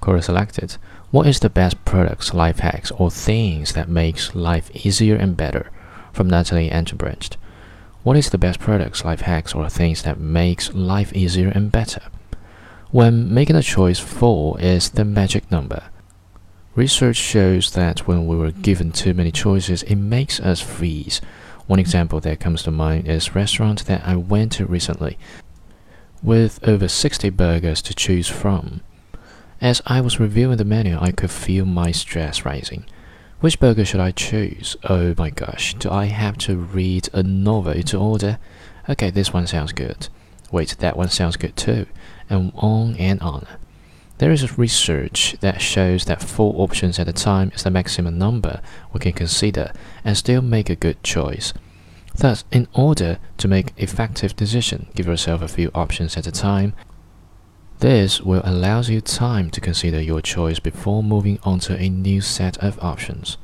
Quora selected. What is the best products, life hacks, or things that makes life easier and better? From Natalie Engelbrecht. What is the best products, life hacks, or things that makes life easier and better? When making a choice, four is the magic number. Research shows that when we were given too many choices, it makes us freeze. One example that comes to mind is restaurant that I went to recently, with over 60 burgers to choose from. As I was reviewing the menu, I could feel my stress rising. Which burger should I choose? Oh my gosh, do I have to read a novel to order? Okay, this one sounds good. Wait, that one sounds good too. And on and on. There is research that shows that four options at a time is the maximum number we can consider and still make a good choice. Thus, in order to make effective decision, give yourself a few options at a time. This will allow you time to consider your choice before moving on to a new set of options.